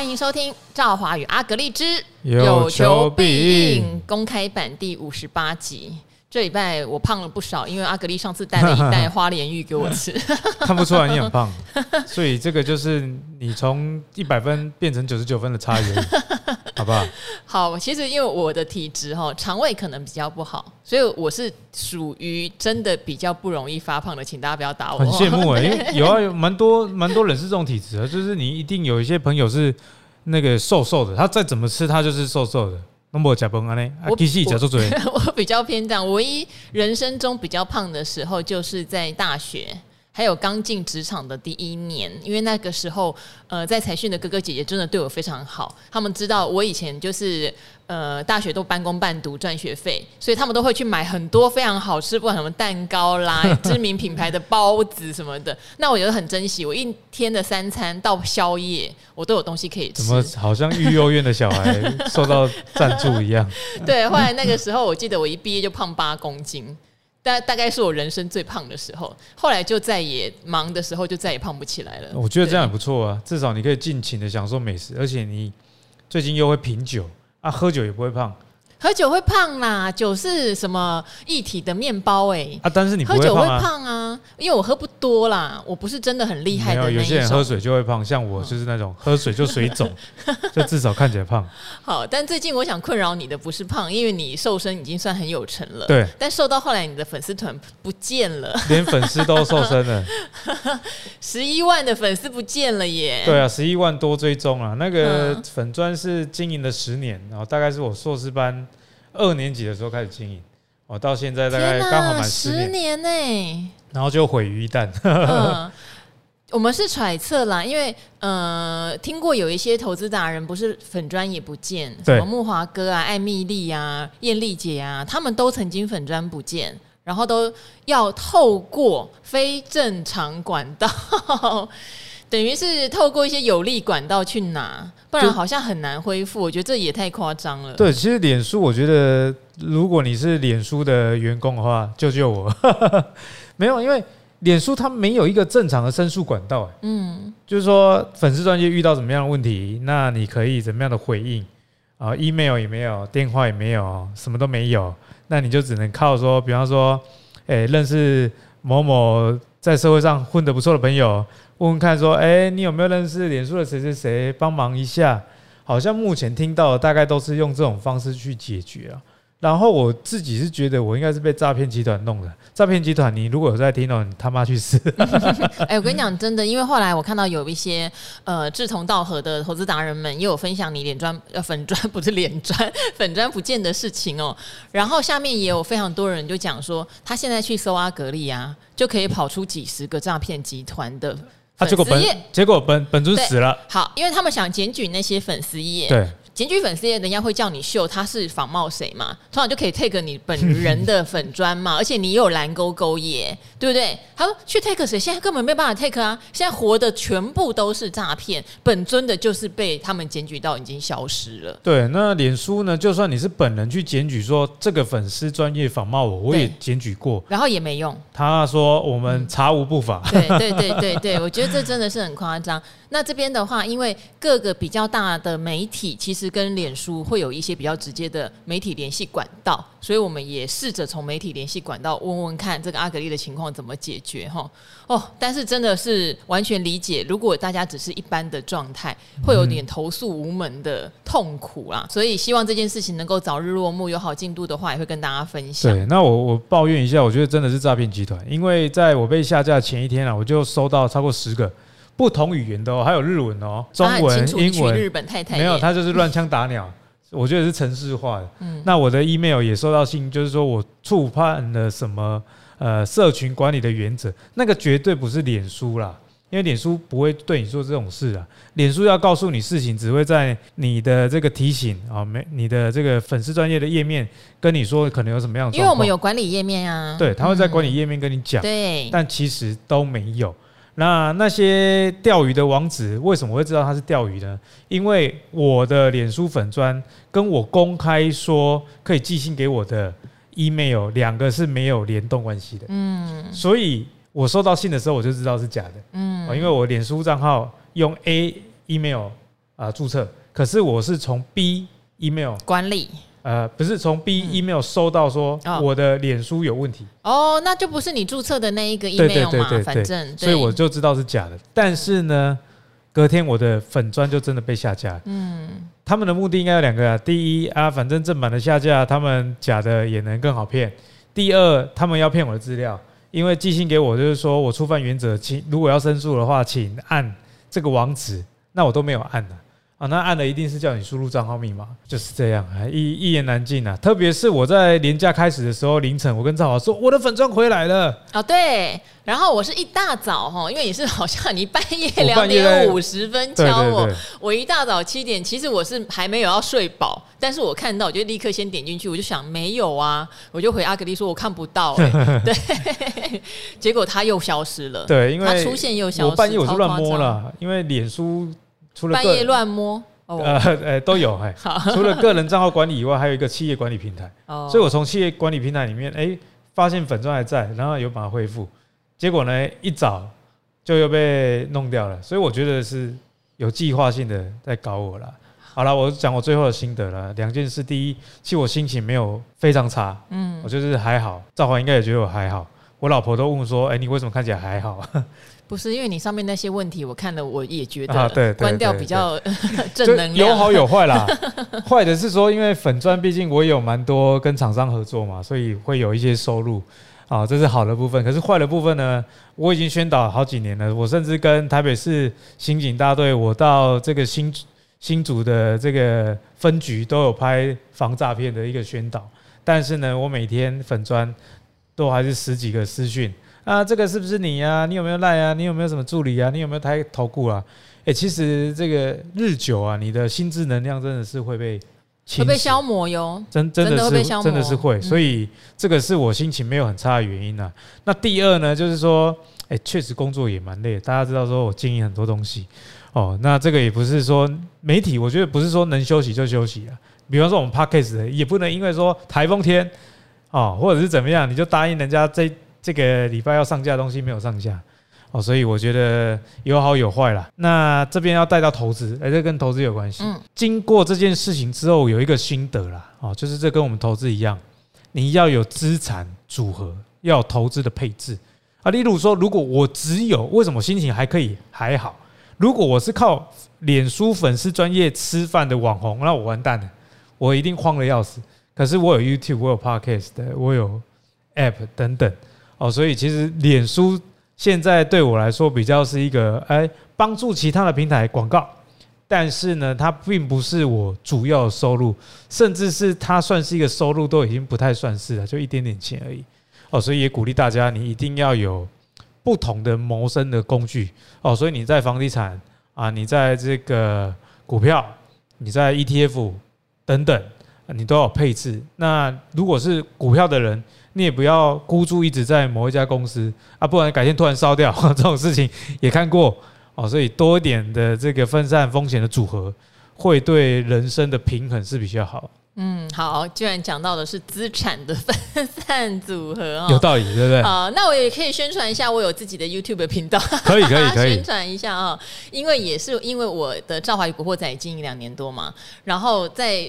欢迎收听《赵华与阿格丽之有求必应》公开版第五十八集。这礼拜我胖了不少，因为阿格丽上次带了一袋花莲玉给我吃，看不出来你很胖，所以这个就是你从一百分变成九十九分的差异，好不好？好，其实因为我的体质哈，肠胃可能比较不好，所以我是属于真的比较不容易发胖的，请大家不要打我。很羡慕哎，因为有啊，有蛮多蛮多人是这种体质的，就是你一定有一些朋友是那个瘦瘦的，他再怎么吃他就是瘦瘦的。那么假崩啊呢？我 我比较偏这样，唯一人生中比较胖的时候，就是在大学。还有刚进职场的第一年，因为那个时候，呃，在财讯的哥哥姐姐真的对我非常好。他们知道我以前就是呃，大学都半工半读赚学费，所以他们都会去买很多非常好吃，不管什么蛋糕啦、知名品牌的包子什么的。那我觉得很珍惜，我一天的三餐到宵夜，我都有东西可以吃。怎么好像育幼院的小孩受到赞助一样？对，后来那个时候，我记得我一毕业就胖八公斤。大大概是我人生最胖的时候，后来就再也忙的时候就再也胖不起来了。我觉得这样也不错啊，至少你可以尽情的享受美食，而且你最近又会品酒啊，喝酒也不会胖。喝酒会胖啦，酒是什么液体的面包哎、欸？啊，但是你喝酒会胖啊，因为我喝不多啦，我不是真的很厉害的那种。有些人喝水就会胖，像我就是那种喝水就水肿，就至少看起来胖。好，但最近我想困扰你的不是胖，因为你瘦身已经算很有成了。对，但瘦到后来你的粉丝团不见了，连粉丝都瘦身了，十一万的粉丝不见了耶。对啊，十一万多追踪啊，那个粉专是经营了十年，然后大概是我硕士班。二年级的时候开始经营，我到现在大概刚好满十年呢，然后就毁于一旦。嗯，我们是揣测啦，因为呃，听过有一些投资达人不是粉砖也不见，什么木华哥啊、艾米丽啊、艳丽姐啊，他们都曾经粉砖不见，然后都要透过非正常管道。等于是透过一些有利管道去拿，不然好像很难恢复。我觉得这也太夸张了。对，其实脸书，我觉得如果你是脸书的员工的话，救救我！没有，因为脸书它没有一个正常的申诉管道。嗯，就是说粉丝专页遇到什么样的问题，那你可以怎么样的回应啊？email 也没有，电话也没有，什么都没有，那你就只能靠说，比方说，诶，认识某某在社会上混得不错的朋友。问问看，说，哎、你有没有认识脸书的谁谁谁，帮忙一下？好像目前听到的大概都是用这种方式去解决啊。然后我自己是觉得，我应该是被诈骗集团弄的。诈骗集团，你如果有在听到，你他妈去死！哎，我跟你讲，真的，因为后来我看到有一些呃志同道合的投资达人们，也有分享你脸砖 呃粉砖不是脸砖粉砖不见的事情哦。然后下面也有非常多人就讲说，他现在去搜阿格力啊，就可以跑出几十个诈骗集团的。他结果本结果本本尊死了。好，因为他们想检举那些粉丝页。对。检举粉丝页，人家会叫你秀他是仿冒谁嘛？通常就可以 take 你本人的粉砖嘛，而且你有蓝勾勾耶，对不对？他说去 take 谁？现在根本没办法 take 啊！现在活的全部都是诈骗，本尊的就是被他们检举到已经消失了。对，那脸书呢？就算你是本人去检举说这个粉丝专业仿冒我，我也检举过，然后也没用。他说我们查无不法。对 对对对对，我觉得这真的是很夸张。那这边的话，因为各个比较大的媒体其实跟脸书会有一些比较直接的媒体联系管道，所以我们也试着从媒体联系管道问问看这个阿格丽的情况怎么解决哈。哦，但是真的是完全理解，如果大家只是一般的状态，会有点投诉无门的痛苦啦。所以希望这件事情能够早日落幕，有好进度的话，也会跟大家分享。对，那我我抱怨一下，我觉得真的是诈骗集团，因为在我被下架前一天啊，我就收到超过十个。不同语言的哦，还有日文哦，中文、英文，日本太太没有，他就是乱枪打鸟。我觉得是城市化的。嗯，那我的 email 也收到信，就是说我触犯了什么呃社群管理的原则，那个绝对不是脸书啦，因为脸书不会对你做这种事啊。脸书要告诉你事情，只会在你的这个提醒啊，没你的这个粉丝专业的页面跟你说可能有什么样的。因为我们有管理页面啊，对，他会在管理页面跟你讲，对，但其实都没有。那那些钓鱼的网址，为什么会知道它是钓鱼呢？因为我的脸书粉砖跟我公开说可以寄信给我的 email 两个是没有联动关系的。嗯，所以我收到信的时候我就知道是假的。嗯，因为我脸书账号用 A email 啊注册，可是我是从 B email 管理。呃，不是从 B email 收到说我的脸书有问题。哦，那就不是你注册的那一个 email 嘛，反正，所以我就知道是假的。但是呢，隔天我的粉砖就真的被下架。嗯，他们的目的应该有两个啊，第一啊，反正正版的下架，他们假的也能更好骗。第二，他们要骗我的资料，因为寄信给我就是说我触犯原则，请如果要申诉的话，请按这个网址，那我都没有按的。啊，那按了一定是叫你输入账号密码，就是这样，一一言难尽啊。特别是我在年假开始的时候，凌晨我跟赵华说我的粉钻回来了。哦，对，然后我是一大早哈，因为你是好像你半夜两点五十分敲我，我一大早七点，其实我是还没有要睡饱，但是我看到我就立刻先点进去，我就想没有啊，我就回阿格丽说我看不到，欸，对，结果他又消失了，对，因为他出现又消失，我半夜我是乱摸了，因为脸书。除了半夜乱摸，呃呃都有哎。除了个人账号管理以外，还有一个企业管理平台。所以我从企业管理平台里面，哎，发现粉钻还在，然后有把它恢复。结果呢，一早就又被弄掉了。所以我觉得是有计划性的在搞我了。好了，我讲我最后的心得了。两件事，第一，其实我心情没有非常差，嗯，我就是还好。赵华应该也觉得我还好。我老婆都问说，哎，你为什么看起来还好？不是因为你上面那些问题，我看了我也觉得关掉比较 正能量。有好有坏啦。坏的是说，因为粉钻毕竟我也有蛮多跟厂商合作嘛，所以会有一些收入啊，这是好的部分。可是坏的部分呢，我已经宣导好几年了，我甚至跟台北市刑警大队，我到这个新新竹的这个分局都有拍防诈骗的一个宣导。但是呢，我每天粉专都还是十几个私讯。啊，这个是不是你呀、啊？你有没有赖啊？你有没有什么助理啊？你有没有抬投顾啊？哎、欸，其实这个日久啊，你的心智能量真的是会被会被消磨哟，真真的是真的，是会，所以这个是我心情没有很差的原因啊。那第二呢，就是说，哎、欸，确实工作也蛮累。大家知道说我经营很多东西哦，那这个也不是说媒体，我觉得不是说能休息就休息啊。比方说我们 Podcast 也不能因为说台风天哦，或者是怎么样，你就答应人家这。这个礼拜要上架的东西没有上架哦，所以我觉得有好有坏啦。那这边要带到投资，哎，这跟投资有关系。嗯，经过这件事情之后，有一个心得啦，哦，就是这跟我们投资一样，你要有资产组合，要有投资的配置啊。例如说，如果我只有，为什么心情还可以还好？如果我是靠脸书粉丝专业吃饭的网红，那我完蛋了，我一定慌得要死。可是我有 YouTube，我有 Podcast，我有 App 等等。哦，所以其实脸书现在对我来说比较是一个哎，帮助其他的平台广告，但是呢，它并不是我主要的收入，甚至是它算是一个收入都已经不太算是了，就一点点钱而已。哦，所以也鼓励大家，你一定要有不同的谋生的工具。哦，所以你在房地产啊，你在这个股票，你在 ETF 等等，你都要配置。那如果是股票的人，你也不要孤注一掷在某一家公司啊，不然改天突然烧掉 这种事情也看过哦，所以多一点的这个分散风险的组合，会对人生的平衡是比较好。嗯，好，既然讲到的是资产的分散组合哦，有道理，对不对？好，那我也可以宣传一下，我有自己的 YouTube 频道，可以，可以，可以宣传一下啊，因为也是因为我的赵华与古惑仔经营两年多嘛，然后在。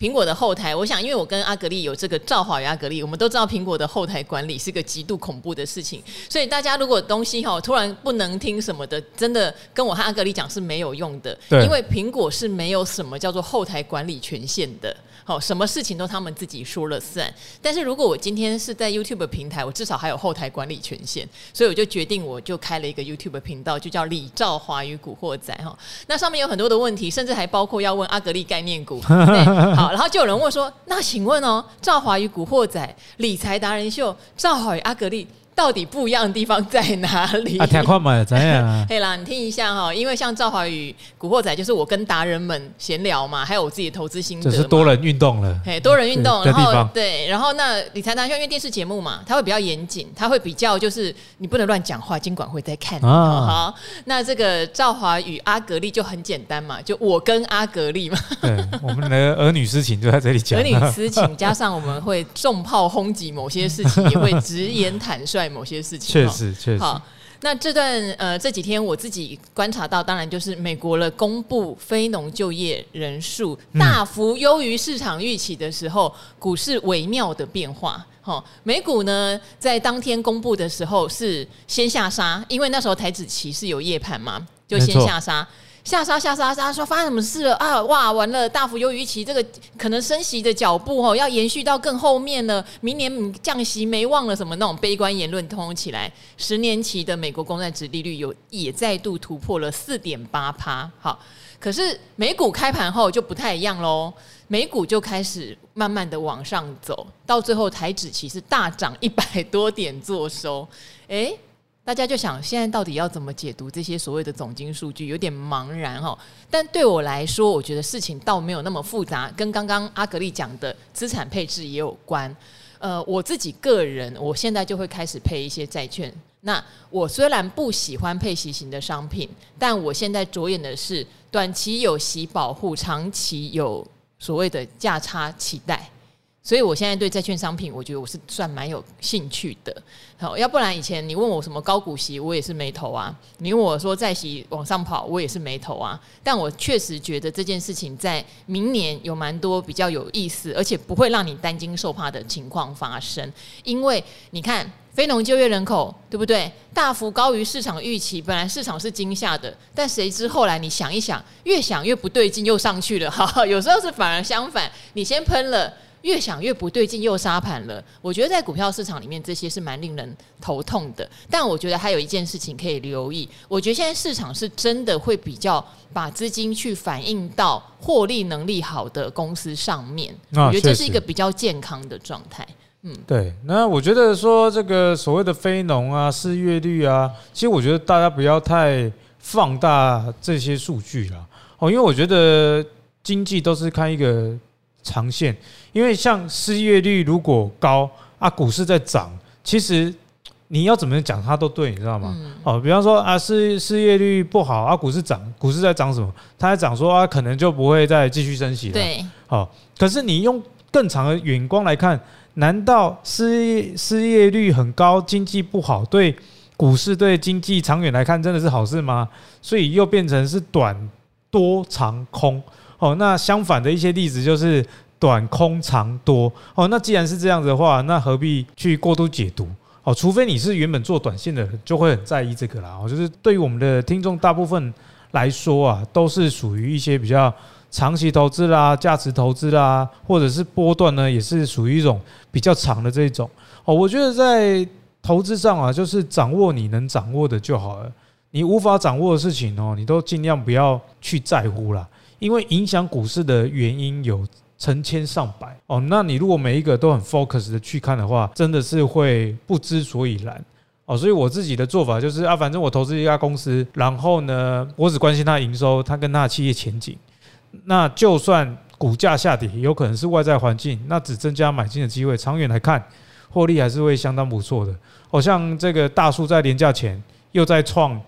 苹果的后台，我想，因为我跟阿格力有这个赵华与阿格力，我们都知道苹果的后台管理是个极度恐怖的事情，所以大家如果东西哈突然不能听什么的，真的跟我和阿格力讲是没有用的，因为苹果是没有什么叫做后台管理权限的。好，什么事情都他们自己说了算。但是如果我今天是在 YouTube 平台，我至少还有后台管理权限，所以我就决定，我就开了一个 YouTube 频道，就叫李兆华与古惑仔哈。那上面有很多的问题，甚至还包括要问阿格力概念股。好，然后就有人问说，那请问哦，兆华与古惑仔理财达人秀，兆华与阿格力。到底不一样的地方在哪里？啊，听快嘛，怎样啊？可以啦，你听一下哈，因为像赵华宇古惑仔，就是我跟达人们闲聊嘛，还有我自己的投资心得，就是多人运动了。嘿，多人运动，然后对，然后那理财达人因为电视节目嘛，它会比较严谨，它会比较就是你不能乱讲话，监管会在看。啊，好，那这个赵华宇阿格力就很简单嘛，就我跟阿格力嘛。对，我们的儿女私情就在这里讲。儿女私情加上我们会重炮轰击某些事情，也会直言坦率。某些事情，确实确实。好，那这段呃这几天我自己观察到，当然就是美国了公布非农就业人数大幅优于市场预期的时候，股市微妙的变化。好，美股呢在当天公布的时候是先下杀，因为那时候台子期是有夜盘嘛，就先下杀。下杀下杀杀，说发生什么事了啊？哇，完了，大幅优于预期，这个可能升息的脚步哦，要延续到更后面了。明年降息没忘了，什么那种悲观言论通起来。十年期的美国公债殖利率有也再度突破了四点八趴。好，可是美股开盘后就不太一样喽，美股就开始慢慢的往上走，到最后台指期是大涨一百多点做收，诶。大家就想，现在到底要怎么解读这些所谓的总经数据，有点茫然哈。但对我来说，我觉得事情倒没有那么复杂，跟刚刚阿格丽讲的资产配置也有关。呃，我自己个人，我现在就会开始配一些债券。那我虽然不喜欢配息型的商品，但我现在着眼的是短期有息保护，长期有所谓的价差期待。所以，我现在对债券商品，我觉得我是算蛮有兴趣的。好，要不然以前你问我什么高股息，我也是没投啊。你问我说债息往上跑，我也是没投啊。但我确实觉得这件事情在明年有蛮多比较有意思，而且不会让你担惊受怕的情况发生。因为你看，非农就业人口对不对？大幅高于市场预期，本来市场是惊吓的，但谁知后来你想一想，越想越不对劲，又上去了。哈，有时候是反而相反，你先喷了。越想越不对劲，又杀盘了。我觉得在股票市场里面，这些是蛮令人头痛的。但我觉得还有一件事情可以留意。我觉得现在市场是真的会比较把资金去反映到获利能力好的公司上面。啊、我觉得这是一个比较健康的状态。嗯，对。那我觉得说这个所谓的非农啊、失业率啊，其实我觉得大家不要太放大这些数据了。哦，因为我觉得经济都是看一个。长线，因为像失业率如果高啊，股市在涨，其实你要怎么讲它都对，你知道吗？哦，比方说啊，失失业率不好啊，股市涨，股市在涨什么？它在涨说啊，可能就不会再继续升息了。对，好，可是你用更长的眼光来看，难道失业失业率很高，经济不好，对股市对经济长远来看真的是好事吗？所以又变成是短多长空。哦，那相反的一些例子就是短空长多。哦，那既然是这样子的话，那何必去过度解读？哦，除非你是原本做短线的，就会很在意这个啦。哦，就是对于我们的听众大部分来说啊，都是属于一些比较长期投资啦、价值投资啦，或者是波段呢，也是属于一种比较长的这种。哦，我觉得在投资上啊，就是掌握你能掌握的就好了。你无法掌握的事情哦，你都尽量不要去在乎啦。因为影响股市的原因有成千上百哦，那你如果每一个都很 focus 的去看的话，真的是会不知所以然哦。所以我自己的做法就是啊，反正我投资一家公司，然后呢，我只关心它营收，它跟它的企业前景。那就算股价下跌，有可能是外在环境，那只增加买进的机会，长远来看，获利还是会相当不错的。哦，像这个大树在连假前又在创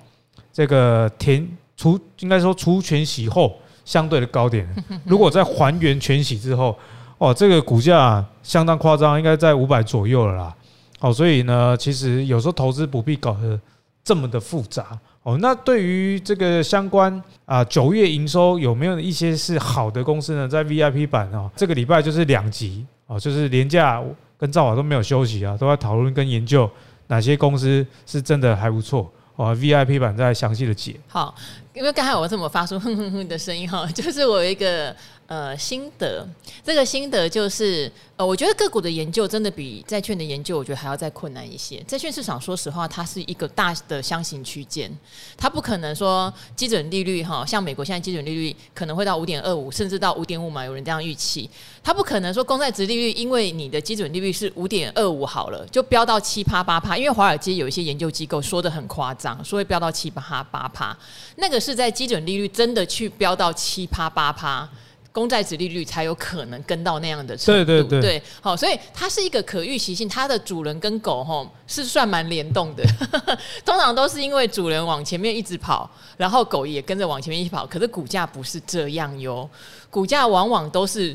这个填除，应该说除权洗后。相对的高点，如果在还原全息之后，哦，这个股价相当夸张，应该在五百左右了啦。哦，所以呢，其实有时候投资不必搞得这么的复杂。哦，那对于这个相关啊九月营收有没有一些是好的公司呢？在 VIP 版哦，这个礼拜就是两集哦，就是连假跟兆华都没有休息啊，都在讨论跟研究哪些公司是真的还不错。哦，VIP 版再详细的解。好，因为刚才我这么发出哼哼哼的声音哈，就是我有一个。呃，心得，这个心得就是，呃，我觉得个股的研究真的比债券的研究，我觉得还要再困难一些。债券市场，说实话，它是一个大的箱型区间，它不可能说基准利率哈，像美国现在基准利率可能会到五点二五，甚至到五点五嘛，有人这样预期。它不可能说公债殖利率，因为你的基准利率是五点二五好了，就飙到七趴八趴。因为华尔街有一些研究机构说得很夸张，说会飙到七趴八趴，那个是在基准利率真的去飙到七趴八趴。公债值利率才有可能跟到那样的程度，对对。对，好，所以它是一个可预期性，它的主人跟狗吼是算蛮联动的，通常都是因为主人往前面一直跑，然后狗也跟着往前面一起跑，可是股价不是这样哟，股价往往都是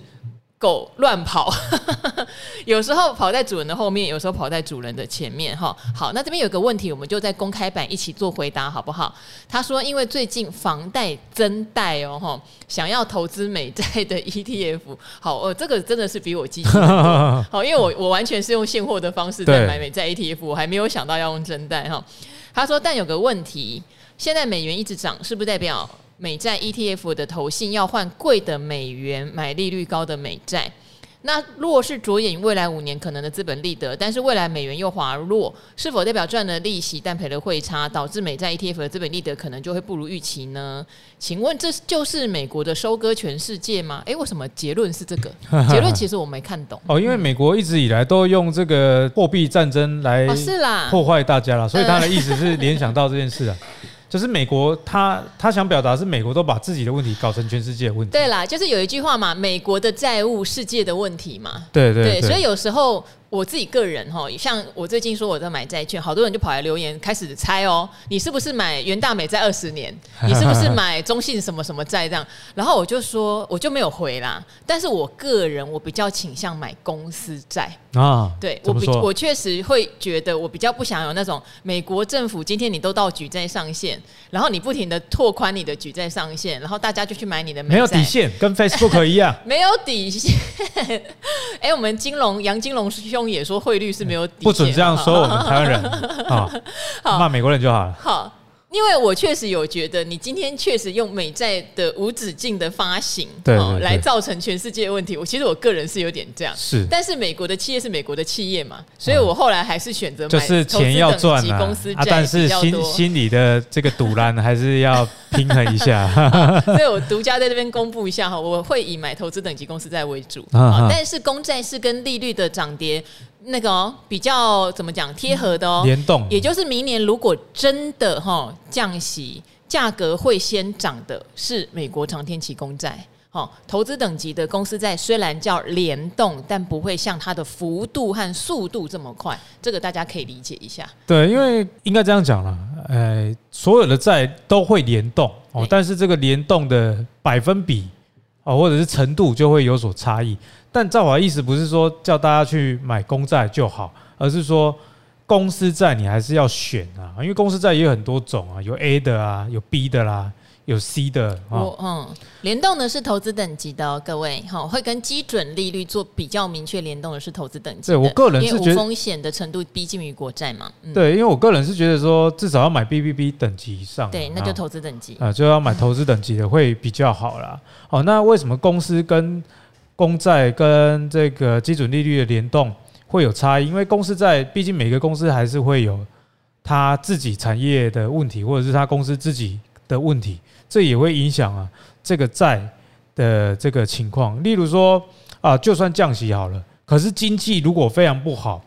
狗乱跑，有时候跑在主人的后面，有时候跑在主人的前面，哈。好，那这边有个问题，我们就在公开版一起做回答，好不好？他说，因为最近房贷增贷哦，哈，想要投资美债的 ETF。好，呃，这个真的是比我积极。好，因为我我完全是用现货的方式在买美债 ETF，我还没有想到要用增贷哈。他说，但有个问题，现在美元一直涨，是不是代表？美债 ETF 的投信要换贵的美元买利率高的美债，那若是着眼于未来五年可能的资本利得，但是未来美元又滑落，是否代表赚了利息但赔了汇差，导致美债 ETF 的资本利得可能就会不如预期呢？请问这就是美国的收割全世界吗？诶，为什么结论是这个？结论其实我没看懂哦，因为美国一直以来都用这个货币战争来是啦破坏大家了，所以他的意思是联想到这件事啊。就是美国他，他他想表达是美国都把自己的问题搞成全世界的问题。对啦，就是有一句话嘛，美国的债务，世界的问题嘛。对对对，对，所以有时候。我自己个人哈，像我最近说我在买债券，好多人就跑来留言，开始猜哦，你是不是买元大美债二十年？你是不是买中信什么什么债这样？然后我就说，我就没有回啦。但是我个人我比较倾向买公司债啊，对我比我确实会觉得我比较不想有那种美国政府今天你都到举债上限，然后你不停的拓宽你的举债上限，然后大家就去买你的美债，没有底线，跟 Facebook 一样，没有底线。哎，我们金融杨金龙师兄也说汇率是没有底线，不准这样说我们台湾人 啊，骂美国人就好了。好。因为我确实有觉得，你今天确实用美债的无止境的发行，对，来造成全世界的问题。我其实我个人是有点这样，是。但是美国的企业是美国的企业嘛，所以我后来还是选择买就是钱要赚嘛，公司债，但是心心里的这个赌烂还是要平衡一下。所以我独家在这边公布一下哈，我会以买投资等级公司债为主啊，但是公债是跟利率的涨跌。那个哦，比较怎么讲贴合的哦，联动，也就是明年如果真的哈降息，价格会先涨的是美国长天期公债，哈，投资等级的公司债虽然叫联动，但不会像它的幅度和速度这么快，这个大家可以理解一下。对，因为应该这样讲了，呃，所有的债都会联动哦，但是这个联动的百分比哦，或者是程度就会有所差异。但照我的意思不是说叫大家去买公债就好，而是说公司债你还是要选啊，因为公司债也有很多种啊，有 A 的啊，有 B 的啦，有 C 的。我嗯，联动的是投资等级的哦，各位好，会跟基准利率做比较明确联动的是投资等级。对我个人是觉风险的程度逼近于国债嘛。对，因为我个人是觉得说至少要买 BBB 等级以上。对，那就投资等级啊，就要买投资等级的会比较好啦。好，那为什么公司跟公债跟这个基准利率的联动会有差异，因为公司债毕竟每个公司还是会有他自己产业的问题，或者是他公司自己的问题，这也会影响啊这个债的这个情况。例如说啊，就算降息好了，可是经济如果非常不好，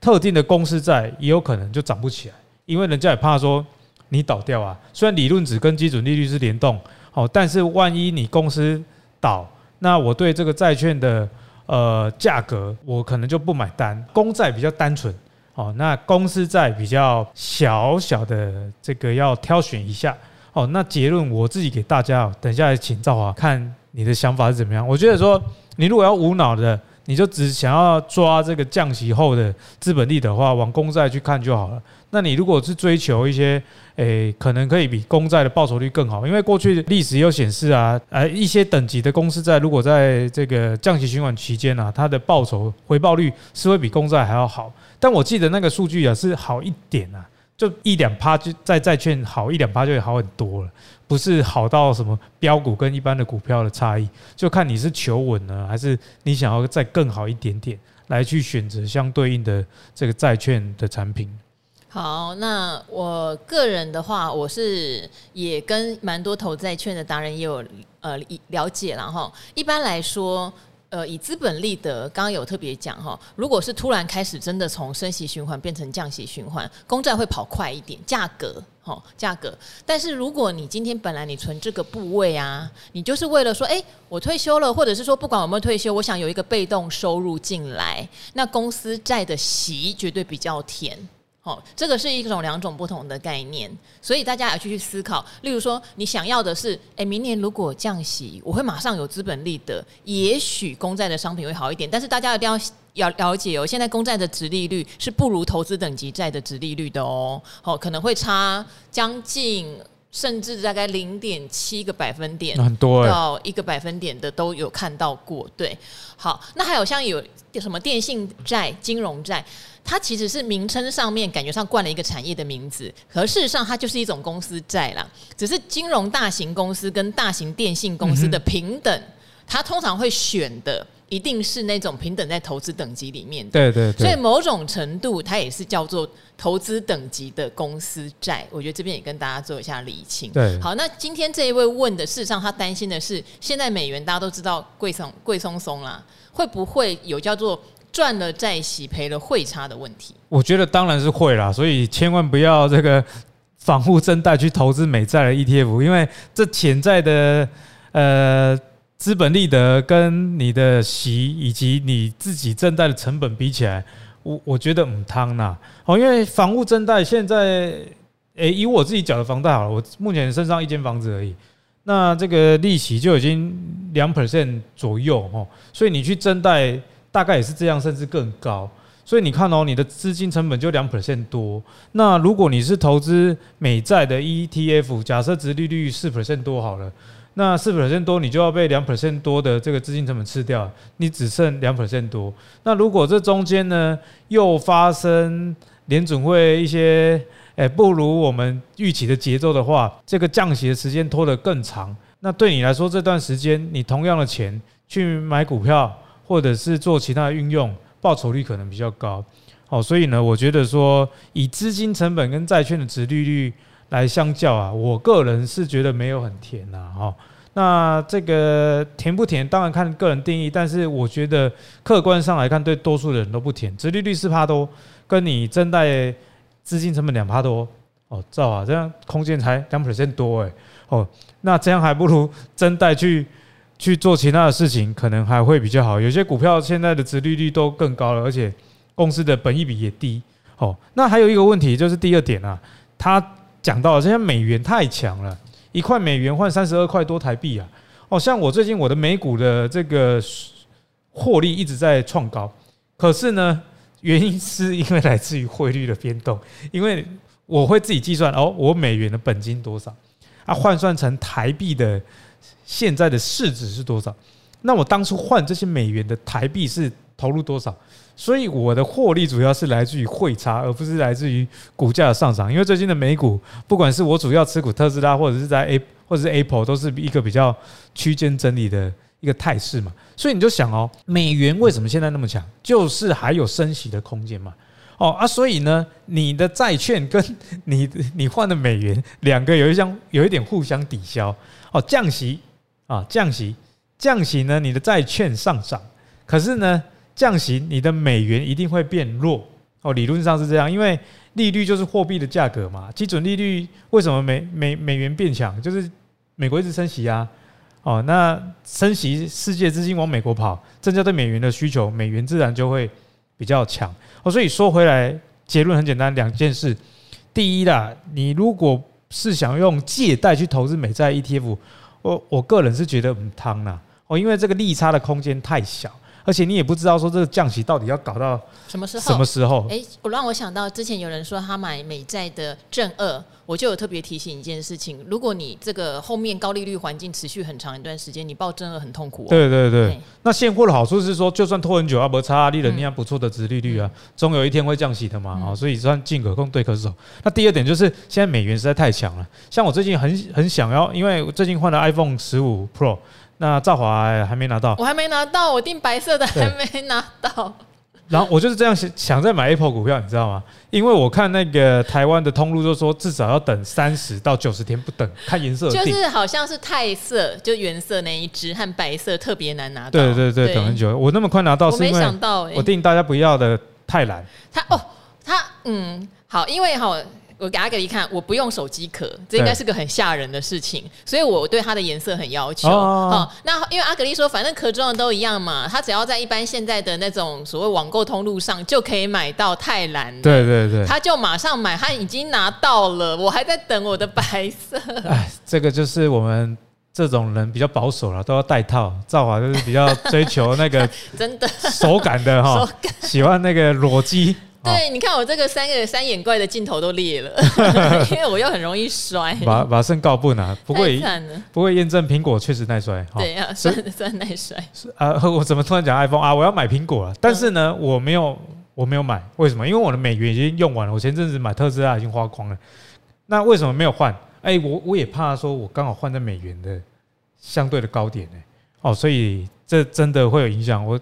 特定的公司债也有可能就涨不起来，因为人家也怕说你倒掉啊。虽然理论只跟基准利率是联动，好，但是万一你公司倒。那我对这个债券的呃价格，我可能就不买单。公债比较单纯，哦，那公司债比较小小的这个要挑选一下。哦，那结论我自己给大家，等一下请赵华看你的想法是怎么样。我觉得说，你如果要无脑的，你就只想要抓这个降息后的资本利的话，往公债去看就好了。那你如果是追求一些，诶，可能可以比公债的报酬率更好，因为过去历史有显示啊，呃，一些等级的公司债，如果在这个降息循环期间啊，它的报酬回报率是会比公债还要好。但我记得那个数据啊是好一点啊，就一两趴就在债券好一两趴就会好很多了，不是好到什么标股跟一般的股票的差异，就看你是求稳呢，还是你想要再更好一点点来去选择相对应的这个债券的产品。好，那我个人的话，我是也跟蛮多投债券的达人也有呃了解了哈。一般来说，呃，以资本利得，刚刚有特别讲哈，如果是突然开始真的从升息循环变成降息循环，公债会跑快一点，价格哈价格。但是如果你今天本来你存这个部位啊，你就是为了说，哎，我退休了，或者是说不管有没有退休，我想有一个被动收入进来，那公司债的息绝对比较甜。哦，这个是一种两种不同的概念，所以大家要去去思考。例如说，你想要的是，诶，明年如果降息，我会马上有资本利得，也许公债的商品会好一点。但是大家一定要要了解哦，现在公债的殖利率是不如投资等级债的殖利率的哦，哦，可能会差将近。甚至大概零点七个百分点，很多到一个百分点的都有看到过。对，好，那还有像有什么电信债、金融债，它其实是名称上面感觉上冠了一个产业的名字，可事实上它就是一种公司债啦。只是金融大型公司跟大型电信公司的平等，嗯、它通常会选的。一定是那种平等在投资等级里面的，对对对，所以某种程度它也是叫做投资等级的公司债。我觉得这边也跟大家做一下理清。对，好，那今天这一位问的，事实上他担心的是，现在美元大家都知道贵松贵松松啦，会不会有叫做赚了债息赔了汇差的问题？我觉得当然是会啦，所以千万不要这个房屋增贷去投资美债的 ETF，因为这潜在的呃。资本利得跟你的息以及你自己正贷的成本比起来，我我觉得唔汤呐。哦，因为房屋增贷现在，诶，以我自己缴的房贷好了，我目前身上一间房子而已，那这个利息就已经两 percent 左右哦，所以你去增贷大概也是这样，甚至更高。所以你看哦，你的资金成本就两 percent 多。那如果你是投资美债的 ETF，假设殖利率四 percent 多好了。那四 percent 多，你就要被两 percent 多的这个资金成本吃掉，你只剩两 percent 多。那如果这中间呢，又发生联准会一些诶不如我们预期的节奏的话，这个降息的时间拖得更长，那对你来说这段时间你同样的钱去买股票或者是做其他的运用，报酬率可能比较高。好，所以呢，我觉得说以资金成本跟债券的殖利率。来相较啊，我个人是觉得没有很甜呐，哈。那这个甜不甜，当然看个人定义，但是我觉得客观上来看，对多数人都不甜。殖利率四趴多，跟你真贷资金成本两趴多，哦，照啊，这样空间才两 percent 多哎，哦，那这样还不如真贷去去做其他的事情，可能还会比较好。有些股票现在的殖利率都更高了，而且公司的本益比也低。哦，那还有一个问题就是第二点啊，他。讲到了，现在美元太强了，一块美元换三十二块多台币啊！哦，像我最近我的美股的这个获利一直在创高，可是呢，原因是因为来自于汇率的变动，因为我会自己计算哦，我美元的本金多少啊，换算成台币的现在的市值是多少？那我当初换这些美元的台币是投入多少？所以我的获利主要是来自于汇差，而不是来自于股价的上涨。因为最近的美股，不管是我主要持股特斯拉，或者是在 A 或者是 Apple，都是一个比较区间整理的一个态势嘛。所以你就想哦，美元为什么现在那么强？就是还有升息的空间嘛。哦啊，所以呢，你的债券跟你你换的美元两个有一相有一点互相抵消。哦，降息啊，降息降息呢，你的债券上涨，可是呢？降息，你的美元一定会变弱哦。理论上是这样，因为利率就是货币的价格嘛。基准利率为什么美美美元变强？就是美国一直升息啊。哦，那升息，世界资金往美国跑，增加对美元的需求，美元自然就会比较强哦。所以说回来，结论很简单，两件事。第一啦，你如果是想用借贷去投资美债 ETF，我我个人是觉得唔汤啦哦，因为这个利差的空间太小。而且你也不知道说这个降息到底要搞到什么时候？什么时候？哎，我让我想到之前有人说他买美债的正二，我就有特别提醒一件事情：如果你这个后面高利率环境持续很长一段时间，你报正二很痛苦。对对对。那现货的好处是说，就算拖很久啊，不差利润，你还不错的值利率啊，终有一天会降息的嘛。啊，所以算进可攻，退可守。那第二点就是现在美元实在太强了，像我最近很很想要，因为我最近换了 iPhone 十五 Pro。那赵华还没拿到，我还没拿到，我订白色的还没拿到。然后我就是这样想，想再买 Apple 股票，你知道吗？因为我看那个台湾的通路就说，至少要等三十到九十天不等，看颜色。就是好像是钛色，就原色那一只和白色特别难拿到。对对对，等很久。我那么快拿到，是因为我没想到，我订大家不要的钛蓝。他哦，他嗯，好，因为哈。我给阿格力看，我不用手机壳，这应该是个很吓人的事情，所以我对它的颜色很要求。哦，那因为阿格丽说，反正壳装的都一样嘛，他只要在一般现在的那种所谓网购通路上就可以买到泰蓝。对对对，他就马上买，他已经拿到了，我还在等我的白色。哎，这个就是我们这种人比较保守了，都要戴套。造华就是比较追求那个 真的手感的哈，喜欢那个裸机。对，你看我这个三个三眼怪的镜头都裂了，因为我又很容易摔。把把身告不拿，不过不过验证苹果确实耐摔。对呀，算算耐摔。啊，我怎么突然讲 iPhone 啊？我要买苹果了，但是呢，我没有我没有买，为什么？因为我的美元已经用完了。我前阵子买特斯拉已经花光了。那为什么没有换？哎，我我也怕说，我刚好换在美元的相对的高点呢。哦，所以这真的会有影响。我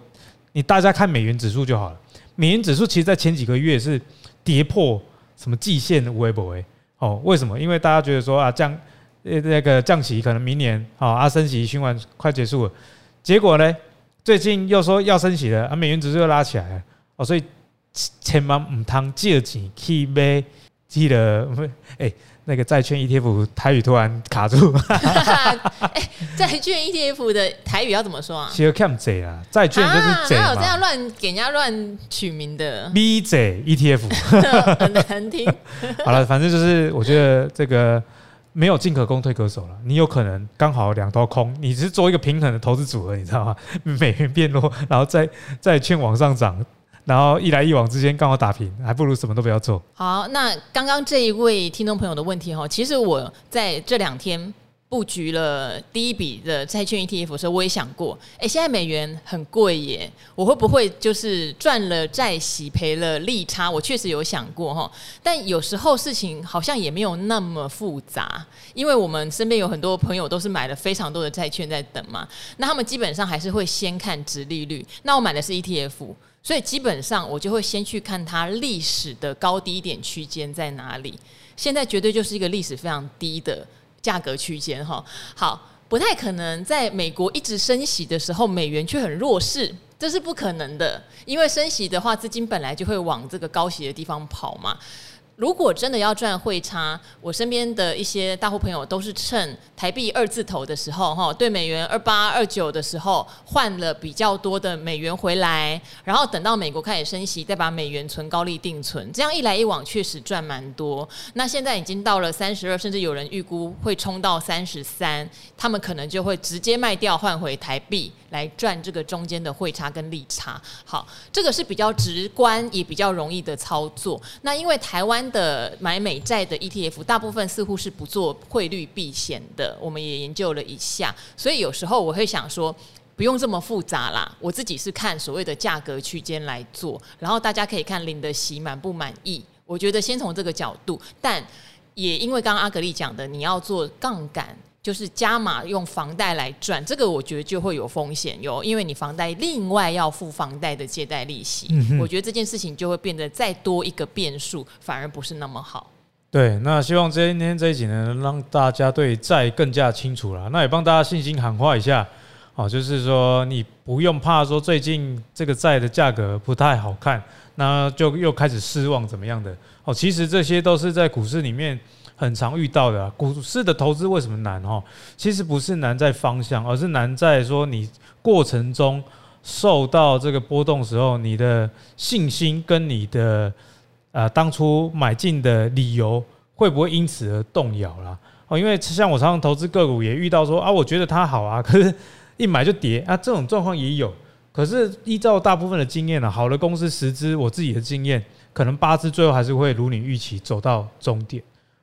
你大家看美元指数就好了。美元指数其实，在前几个月是跌破什么季线，微博诶哦，为什么？因为大家觉得说啊降呃那个降息可能明年啊啊升息循环快结束了，结果呢最近又说要升息了啊，美元指数又拉起来了哦，所以千万唔通借钱去买记得诶。那个债券 ETF 台语突然卡住，哎，债券 ETF 的台语要怎么说啊？其实看贼啊，债券就是贼嘛。哪有这样乱给人家乱取名的？B 贼 ETF 很难听。好了，反正就是我觉得这个没有进可攻退可守了。你有可能刚好两头空，你是做一个平衡的投资组合，你知道吗？美元变弱，然后债债券往上涨。然后一来一往之间刚好打平，还不如什么都不要做。好，那刚刚这一位听众朋友的问题哈，其实我在这两天布局了第一笔的债券 ETF 的时候，我也想过，哎，现在美元很贵耶，我会不会就是赚了债息赔了利差？我确实有想过哈，但有时候事情好像也没有那么复杂，因为我们身边有很多朋友都是买了非常多的债券在等嘛，那他们基本上还是会先看殖利率。那我买的是 ETF。所以基本上我就会先去看它历史的高低点区间在哪里。现在绝对就是一个历史非常低的价格区间哈。好，不太可能在美国一直升息的时候，美元却很弱势，这是不可能的。因为升息的话，资金本来就会往这个高息的地方跑嘛。如果真的要赚汇差，我身边的一些大户朋友都是趁台币二字头的时候，哈，对美元二八二九的时候换了比较多的美元回来，然后等到美国开始升息，再把美元存高利定存，这样一来一往确实赚蛮多。那现在已经到了三十二，甚至有人预估会冲到三十三，他们可能就会直接卖掉换回台币来赚这个中间的汇差跟利差。好，这个是比较直观也比较容易的操作。那因为台湾。的买美债的 ETF，大部分似乎是不做汇率避险的。我们也研究了一下，所以有时候我会想说，不用这么复杂啦。我自己是看所谓的价格区间来做，然后大家可以看领的息满不满意。我觉得先从这个角度，但也因为刚刚阿格力讲的，你要做杠杆。就是加码用房贷来赚，这个我觉得就会有风险哟，因为你房贷另外要付房贷的借贷利息，嗯、我觉得这件事情就会变得再多一个变数，反而不是那么好。对，那希望今天这一集呢，让大家对债更加清楚了，那也帮大家信心喊话一下，哦，就是说你不用怕说最近这个债的价格不太好看，那就又开始失望怎么样的？哦，其实这些都是在股市里面。很常遇到的、股市的投资为什么难哈？其实不是难在方向，而是难在说你过程中受到这个波动时候，你的信心跟你的呃当初买进的理由会不会因此而动摇啦？哦，因为像我常常投资个股也遇到说啊，我觉得它好啊，可是一买就跌啊，这种状况也有。可是依照大部分的经验呢、好的公司十只，我自己的经验可能八只最后还是会如你预期走到终点。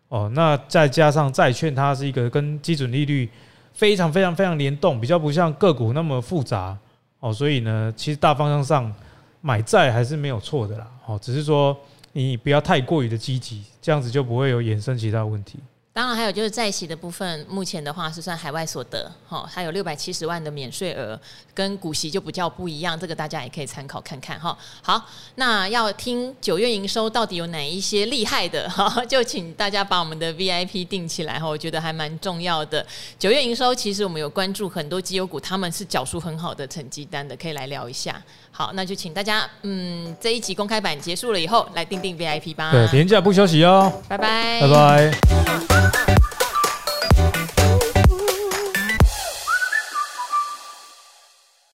哦，那再加上债券，它是一个跟基准利率非常非常非常联动，比较不像个股那么复杂哦，所以呢，其实大方向上买债还是没有错的啦。哦，只是说你不要太过于的积极，这样子就不会有衍生其他问题。当然，还有就是在息的部分，目前的话是算海外所得，哈，它有六百七十万的免税额，跟股息就比较不一样，这个大家也可以参考看看哈。好，那要听九月营收到底有哪一些厉害的 哈，就请大家把我们的 VIP 定起来哈，我觉得还蛮重要的。九月营收其实我们有关注很多绩优股，他们是缴出很好的成绩单的，可以来聊一下。好，那就请大家，嗯，这一集公开版结束了以后，来订订 VIP 吧。对，年假不休息哦，拜拜，拜拜。